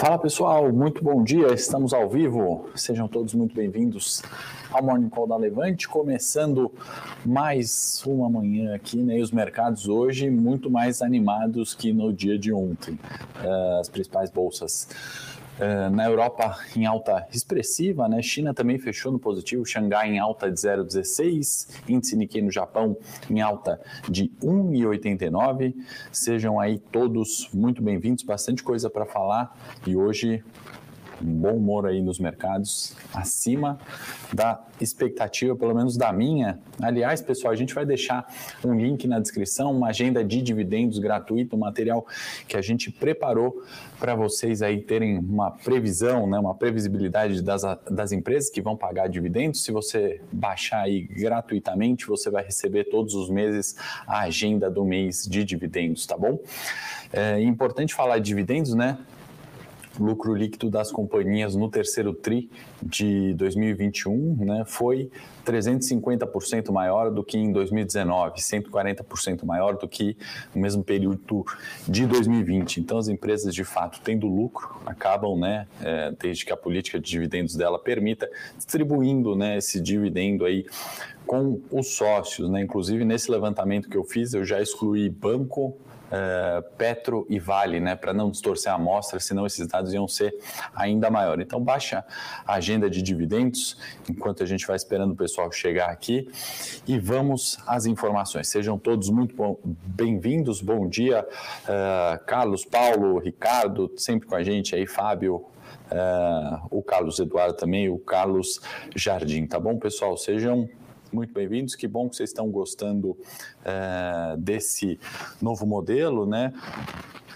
Fala pessoal, muito bom dia, estamos ao vivo, sejam todos muito bem-vindos ao Morning Call da Levante, começando mais uma manhã aqui, né? E os mercados hoje muito mais animados que no dia de ontem. Uh, as principais bolsas na Europa em alta expressiva, né? China também fechou no positivo, Xangai em alta de 0,16, índice Nikkei no Japão em alta de 1,89. Sejam aí todos muito bem-vindos, bastante coisa para falar e hoje bom humor aí nos mercados, acima da expectativa, pelo menos da minha. Aliás, pessoal, a gente vai deixar um link na descrição, uma agenda de dividendos gratuito, um material que a gente preparou para vocês aí terem uma previsão, né, uma previsibilidade das, das empresas que vão pagar dividendos. Se você baixar aí gratuitamente, você vai receber todos os meses a agenda do mês de dividendos, tá bom? É importante falar de dividendos, né? Lucro líquido das companhias no terceiro TRI de 2021 né, foi 350% maior do que em 2019, 140% maior do que no mesmo período de 2020. Então, as empresas, de fato, tendo lucro, acabam, né, é, desde que a política de dividendos dela permita, distribuindo né, esse dividendo aí com os sócios. Né? Inclusive, nesse levantamento que eu fiz, eu já excluí banco, uh, Petro e Vale, né, para não distorcer a amostra, senão esses dados iam ser ainda maiores. Então, baixa a agenda de dividendos, enquanto a gente vai esperando o pessoal chegar aqui, e vamos às informações. Sejam todos muito bem-vindos, bom dia, uh, Carlos, Paulo, Ricardo, sempre com a gente aí, Fábio, Uh, o Carlos Eduardo também, o Carlos Jardim, tá bom, pessoal? Sejam muito bem-vindos. Que bom que vocês estão gostando é, desse novo modelo, né?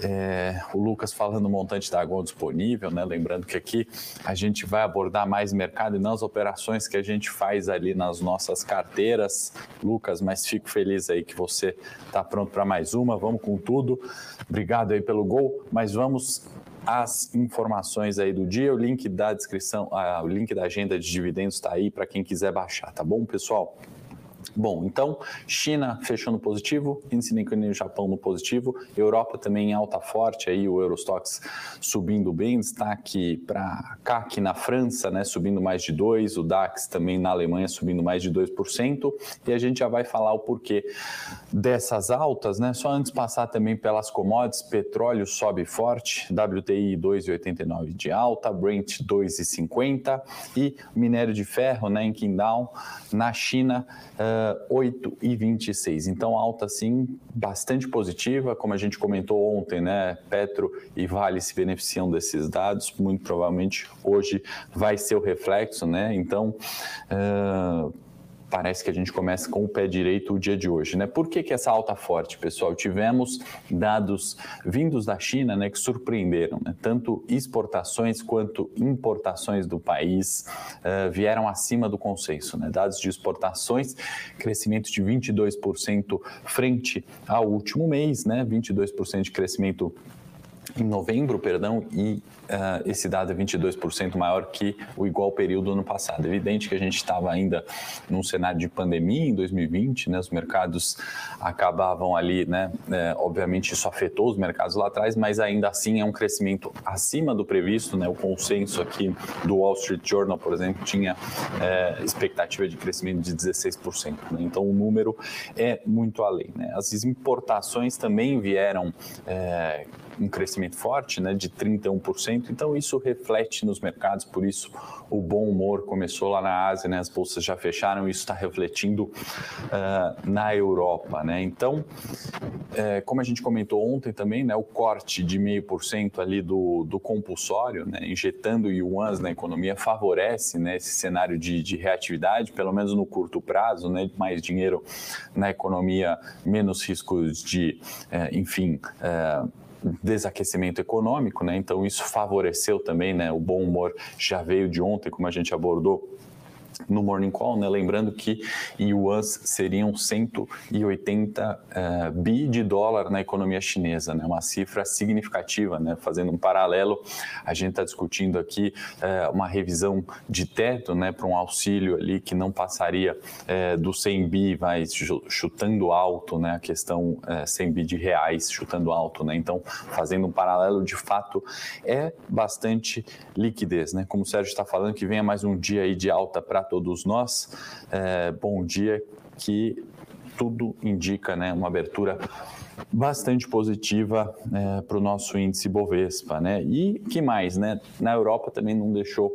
É, o Lucas falando o montante da água disponível, né? Lembrando que aqui a gente vai abordar mais mercado e não as operações que a gente faz ali nas nossas carteiras. Lucas, mas fico feliz aí que você está pronto para mais uma. Vamos com tudo. Obrigado aí pelo gol, mas vamos as informações aí do dia. O link da descrição, ah, o link da agenda de dividendos está aí para quem quiser baixar, tá bom, pessoal? Bom, então, China fechou no positivo, índice Nikkei no Japão no positivo, Europa também em alta forte, aí o Eurostox subindo bem, destaque para CAC na França, né, subindo mais de 2%, o DAX também na Alemanha subindo mais de 2%, e a gente já vai falar o porquê dessas altas, né, só antes passar também pelas commodities, petróleo sobe forte, WTI 2,89 de alta, Brent 2,50 e minério de ferro, né, em Qingdao, na China, uh, 8 e 26. Então, alta sim, bastante positiva, como a gente comentou ontem, né? Petro e Vale se beneficiam desses dados, muito provavelmente hoje vai ser o reflexo, né? Então, uh, parece que a gente começa com o pé direito o dia de hoje, né? Por que, que essa alta forte, pessoal? Tivemos dados vindos da China, né, que surpreenderam, né? Tanto exportações quanto importações do país uh, vieram acima do consenso, né? Dados de exportações, crescimento de 22% frente ao último mês, né? 22% de crescimento em novembro, perdão, e uh, esse dado é 22% maior que o igual período do ano passado. Evidente que a gente estava ainda num cenário de pandemia em 2020, né, os mercados acabavam ali, né, é, obviamente isso afetou os mercados lá atrás, mas ainda assim é um crescimento acima do previsto, né, o consenso aqui do Wall Street Journal, por exemplo, tinha é, expectativa de crescimento de 16%, né, então o número é muito além. Né. As importações também vieram é, um crescimento forte, né, de 31%. Então isso reflete nos mercados, por isso o bom humor começou lá na Ásia, né, as bolsas já fecharam, isso está refletindo uh, na Europa, né. Então, uh, como a gente comentou ontem também, né, o corte de meio por cento ali do, do compulsório, né, injetando yuans na economia favorece, né, esse cenário de, de reatividade, pelo menos no curto prazo, né, mais dinheiro na economia, menos riscos de, uh, enfim desaquecimento econômico, né? Então isso favoreceu também, né? O bom humor já veio de ontem, como a gente abordou no Morning Call, né? lembrando que yuans seriam 180 uh, bi de dólar na economia chinesa, né? uma cifra significativa, né? fazendo um paralelo, a gente está discutindo aqui uh, uma revisão de teto né? para um auxílio ali que não passaria uh, do 100 bi, vai chutando alto né? a questão 100 bi de reais, chutando alto, né? então fazendo um paralelo, de fato é bastante liquidez, né? como o Sérgio está falando, que venha mais um dia aí de alta para todos nós. É, bom dia, que tudo indica né, uma abertura bastante positiva é, para o nosso índice Bovespa, né? E que mais, né? Na Europa também não deixou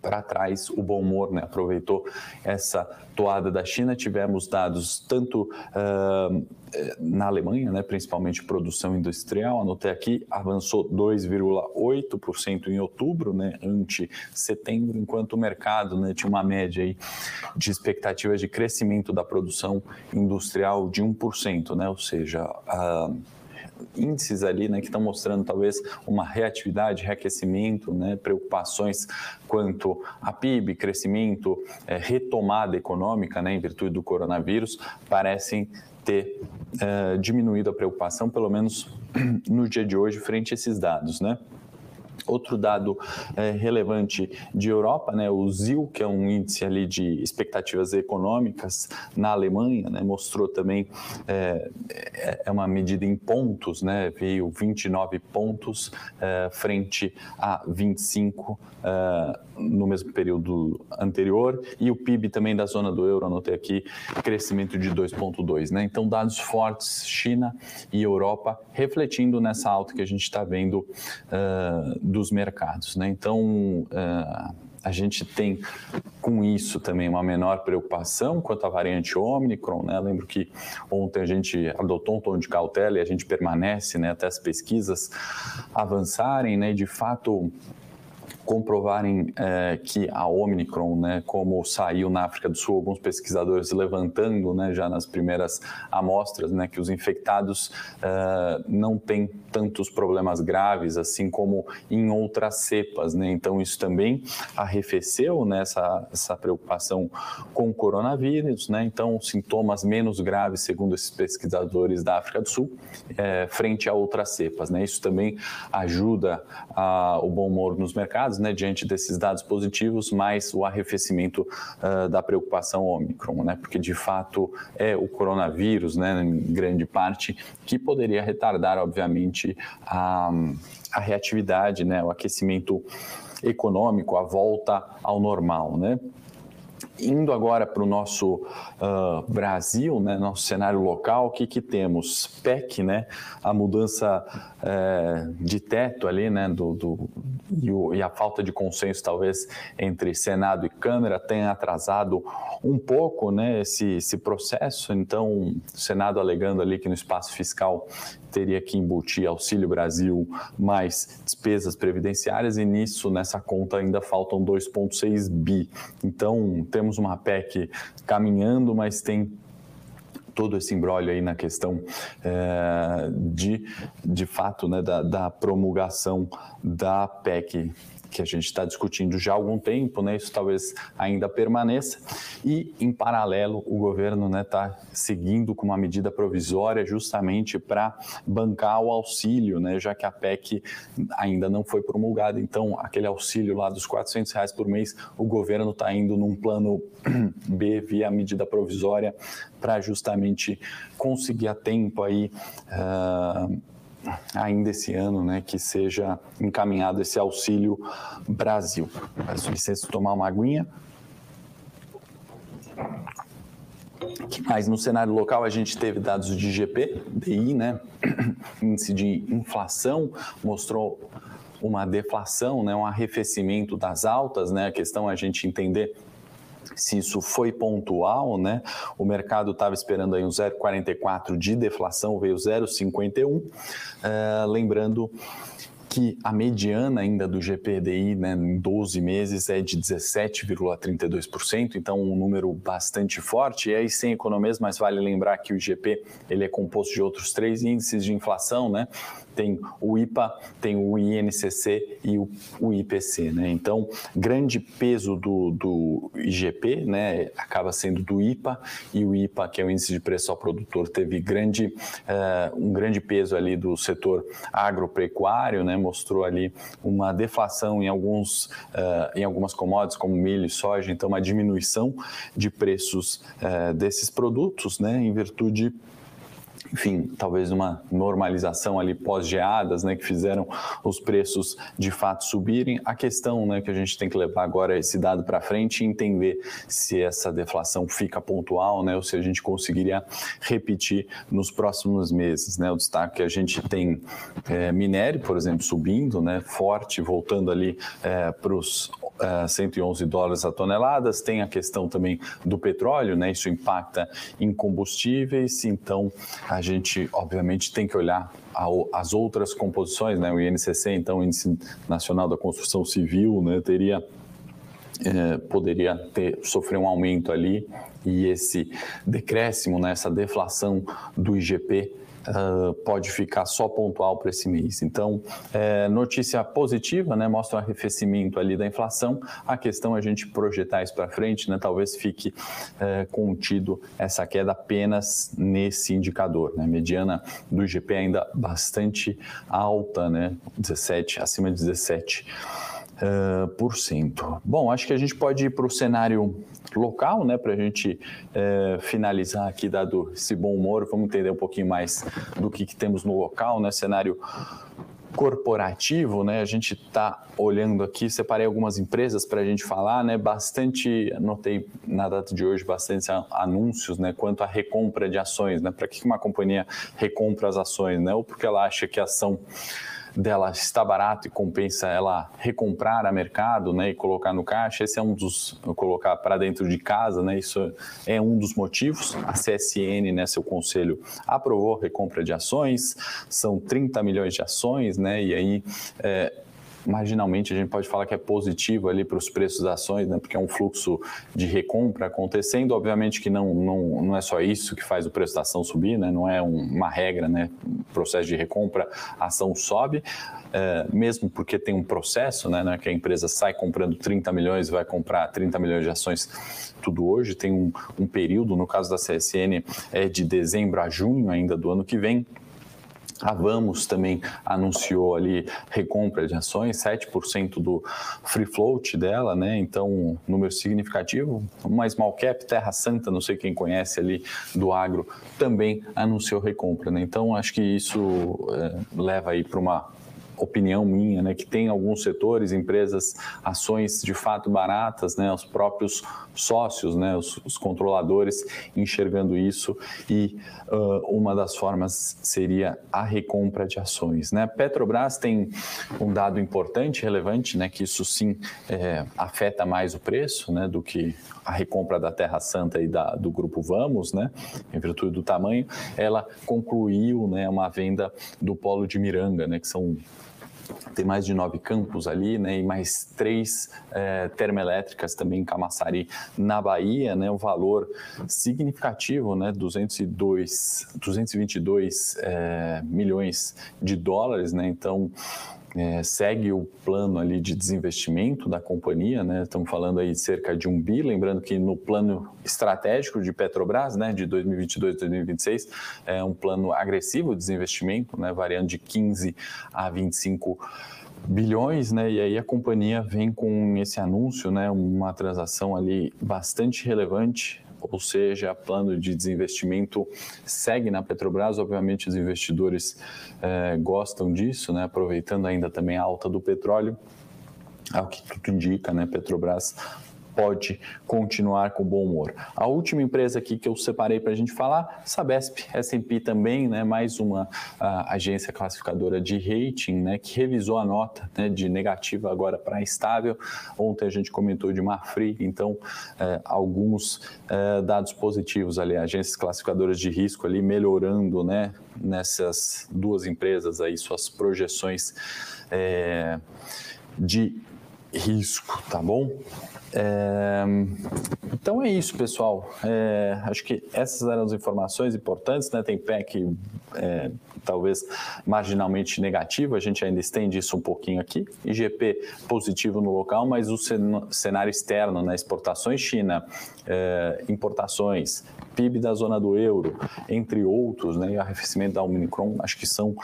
para trás o bom humor, né? aproveitou essa toada da China. Tivemos dados tanto uh, na Alemanha, né? principalmente produção industrial, anotei aqui, avançou 2,8% em outubro, né? ante setembro, enquanto o mercado né? tinha uma média aí de expectativas de crescimento da produção industrial de 1%, né? ou seja, uh, índices ali né, que estão mostrando talvez uma reatividade, reaquecimento, né, preocupações quanto a PIB, crescimento, é, retomada econômica né, em virtude do coronavírus, parecem ter é, diminuído a preocupação, pelo menos no dia de hoje, frente a esses dados. Né? Outro dado é, relevante de Europa, né, o ZIL, que é um índice ali de expectativas econômicas na Alemanha, né, mostrou também, é, é, é uma medida em pontos, né, veio 29 pontos é, frente a 25 é, no mesmo período anterior, e o PIB também da zona do euro, anotei aqui, crescimento de 2,2. Né? Então, dados fortes, China e Europa, refletindo nessa alta que a gente está vendo uh, dos mercados. Né? Então, uh, a gente tem com isso também uma menor preocupação quanto à variante Omicron, né? Lembro que ontem a gente adotou um tom de cautela e a gente permanece, né, até as pesquisas avançarem, né? E de fato comprovarem é, que a Omicron, né, como saiu na África do Sul, alguns pesquisadores levantando né, já nas primeiras amostras, né, que os infectados é, não têm tantos problemas graves assim como em outras cepas. Né? Então, isso também arrefeceu né, essa preocupação com o coronavírus. Né? Então, sintomas menos graves, segundo esses pesquisadores da África do Sul, é, frente a outras cepas. Né? Isso também ajuda a, o bom humor nos mercados né, diante desses dados positivos, mais o arrefecimento uh, da preocupação Omicron, né, porque de fato é o coronavírus, né, em grande parte, que poderia retardar, obviamente, a, a reatividade, né, o aquecimento econômico, a volta ao normal, né? Indo agora para o nosso uh, Brasil, né, nosso cenário local, o que, que temos? PEC, né, a mudança uh, de teto ali, né, do, do e, o, e, a falta de consenso talvez entre Senado e Câmara tenha atrasado um pouco né, esse, esse processo. Então, o Senado alegando ali que no espaço fiscal teria que embutir Auxílio Brasil mais despesas previdenciárias e nisso, nessa conta, ainda faltam 2,6 bi. Então, temos uma PEC caminhando, mas tem todo esse embrólio aí na questão é, de, de fato, né, da, da promulgação da PEC que a gente está discutindo já há algum tempo, né? Isso talvez ainda permaneça. E, em paralelo, o governo está né, tá seguindo com uma medida provisória justamente para bancar o auxílio, né? Já que a PEC ainda não foi promulgada. Então, aquele auxílio lá dos 400 reais por mês, o governo está indo num plano B via medida provisória para justamente conseguir a tempo aí. Uh, ainda esse ano, né, que seja encaminhado esse auxílio Brasil. Peço licença tomar uma aguinha. que mais? No cenário local, a gente teve dados de GP, DI, né? Índice de inflação mostrou uma deflação, né? um arrefecimento das altas, né? A questão é a gente entender se isso foi pontual, né? O mercado estava esperando aí um 0,44 de deflação, veio 0,51. Uh, lembrando que a mediana ainda do GPDI né, em 12 meses é de 17,32%, então um número bastante forte. E aí sem economias, mas vale lembrar que o IGP ele é composto de outros três índices de inflação, né? tem o IPA, tem o INCC e o, o IPC, né? Então, grande peso do, do IGP, né, acaba sendo do IPA e o IPA, que é o índice de preço ao produtor, teve grande, uh, um grande peso ali do setor agropecuário, né? Mostrou ali uma deflação em alguns, uh, em algumas commodities como milho e soja, então uma diminuição de preços uh, desses produtos, né? Em virtude enfim, talvez uma normalização ali pós-geadas, né, que fizeram os preços de fato subirem. A questão, né, que a gente tem que levar agora é esse dado para frente e entender se essa deflação fica pontual, né, ou se a gente conseguiria repetir nos próximos meses, né. O destaque que a gente tem é, minério, por exemplo, subindo, né, forte, voltando ali é, para os é, 111 dólares a toneladas. Tem a questão também do petróleo, né, isso impacta em combustíveis, então a gente, obviamente, tem que olhar as outras composições, né? O INCC, então, o Índice Nacional da Construção Civil, né? Teria é, poderia ter sofrer um aumento ali e esse decréscimo, né, essa deflação do IGP uh, pode ficar só pontual para esse mês. Então, é, notícia positiva, né, mostra o arrefecimento ali da inflação. A questão é a gente projetar isso para frente, né, talvez fique é, contido essa queda apenas nesse indicador. Né, mediana do IGP ainda bastante alta, né, 17, acima de 17 uh, por cento. Bom, acho que a gente pode ir para o cenário local, né, para a gente uh, finalizar aqui, dado esse bom humor, vamos entender um pouquinho mais do que, que temos no local, né, cenário corporativo, né? A gente está olhando aqui, separei algumas empresas para a gente falar, né? Bastante, anotei na data de hoje bastante anúncios, né? Quanto à recompra de ações, né? Para que uma companhia recompra as ações, né? Ou porque ela acha que a ação dela está barato e compensa ela recomprar a mercado, né, e colocar no caixa. Esse é um dos colocar para dentro de casa, né? Isso é um dos motivos. A CSN, né, seu conselho aprovou recompra de ações. São 30 milhões de ações, né? E aí é, marginalmente a gente pode falar que é positivo ali para os preços das ações, né? porque é um fluxo de recompra acontecendo. Obviamente que não, não, não é só isso que faz o preço da ação subir, né? não é um, uma regra, né? processo de recompra, a ação sobe, é, mesmo porque tem um processo, né? É que a empresa sai comprando 30 milhões e vai comprar 30 milhões de ações tudo hoje, tem um, um período, no caso da CSN, é de dezembro a junho ainda do ano que vem, a Vamos também anunciou ali recompra de ações, 7% do free float dela, né? Então, número significativo. Uma small cap, Terra Santa, não sei quem conhece ali do agro, também anunciou recompra, né? Então, acho que isso é, leva aí para uma opinião minha, né, que tem alguns setores, empresas, ações de fato baratas, né, os próprios sócios, né, os, os controladores enxergando isso e uh, uma das formas seria a recompra de ações, né. Petrobras tem um dado importante, relevante, né, que isso sim é, afeta mais o preço, né, do que a recompra da Terra Santa e da, do grupo Vamos, né, em virtude do tamanho, ela concluiu, né, uma venda do polo de Miranga, né, que são tem mais de nove campos ali, né, e mais três é, termoelétricas também em Camaçari, na Bahia, né, um valor significativo, né, 202, 222 é, milhões de dólares, né, então é, segue o plano ali de desinvestimento da companhia, né? Estamos falando aí de cerca de um bi, lembrando que no plano estratégico de Petrobras, né, de 2022 a 2026, é um plano agressivo de desinvestimento, né, variando de 15 a 25 bilhões, né? E aí a companhia vem com esse anúncio, né? Uma transação ali bastante relevante ou seja, plano de desinvestimento segue na Petrobras. Obviamente, os investidores eh, gostam disso, né? aproveitando ainda também a alta do petróleo. Ao que tudo indica, né? Petrobras pode continuar com bom humor. A última empresa aqui que eu separei para a gente falar, Sabesp, S&P também, né, mais uma agência classificadora de rating, né, que revisou a nota né, de negativa agora para estável. Ontem a gente comentou de Marfrig, então é, alguns é, dados positivos ali, agências classificadoras de risco ali melhorando, né, nessas duas empresas aí suas projeções é, de risco, tá bom? É, então é isso, pessoal. É, acho que essas eram as informações importantes, né? Tem PEC é, talvez marginalmente negativo, a gente ainda estende isso um pouquinho aqui. IGP positivo no local, mas o cenário externo, né? Exportações China, é, importações, PIB da zona do euro, entre outros, né, e arrefecimento da Omicron, acho que são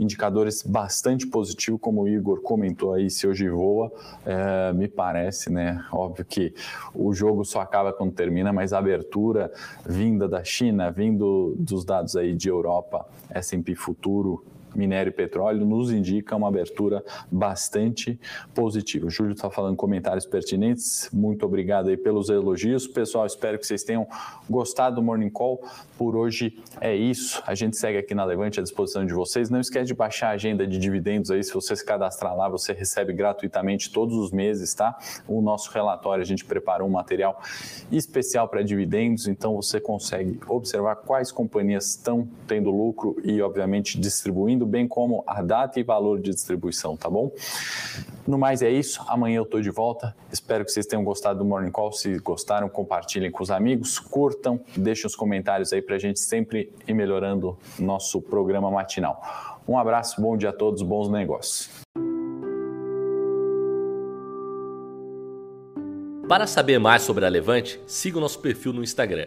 indicadores bastante positivos, como o Igor comentou aí, se hoje voa, é, me parece, né, óbvio que o jogo só acaba quando termina, mas a abertura vinda da China, vindo dos dados aí de Europa, S&P futuro, minério e petróleo nos indica uma abertura bastante positiva. O Júlio está falando comentários pertinentes. Muito obrigado aí pelos elogios. Pessoal, espero que vocês tenham gostado do Morning Call. Por hoje é isso. A gente segue aqui na Levante à disposição de vocês. Não esquece de baixar a agenda de dividendos aí. Se você se cadastrar lá, você recebe gratuitamente todos os meses, tá? O nosso relatório, a gente preparou um material especial para dividendos, então você consegue observar quais companhias estão tendo lucro e, obviamente, distribuindo bem como a data e valor de distribuição, tá bom? No mais é isso. Amanhã eu estou de volta. Espero que vocês tenham gostado do Morning Call. Se gostaram, compartilhem com os amigos, curtam, deixem os comentários aí para a gente sempre ir melhorando nosso programa matinal. Um abraço, bom dia a todos, bons negócios. Para saber mais sobre a Levante, siga o nosso perfil no Instagram